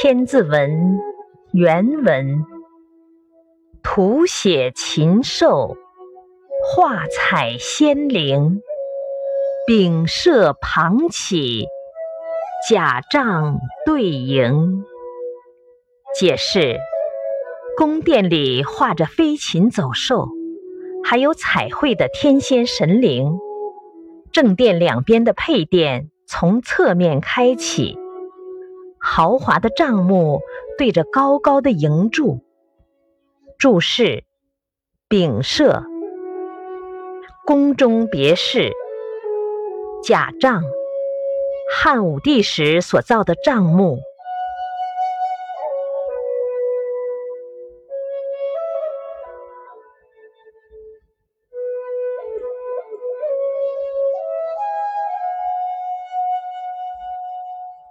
千字文原文，图写禽兽，画彩仙灵，丙舍旁起，甲帐对楹。解释：宫殿里画着飞禽走兽，还有彩绘的天仙神灵。正殿两边的配殿从侧面开启。豪华的帐幕对着高高的营柱。注释：丙舍，宫中别室。假帐，汉武帝时所造的帐幕。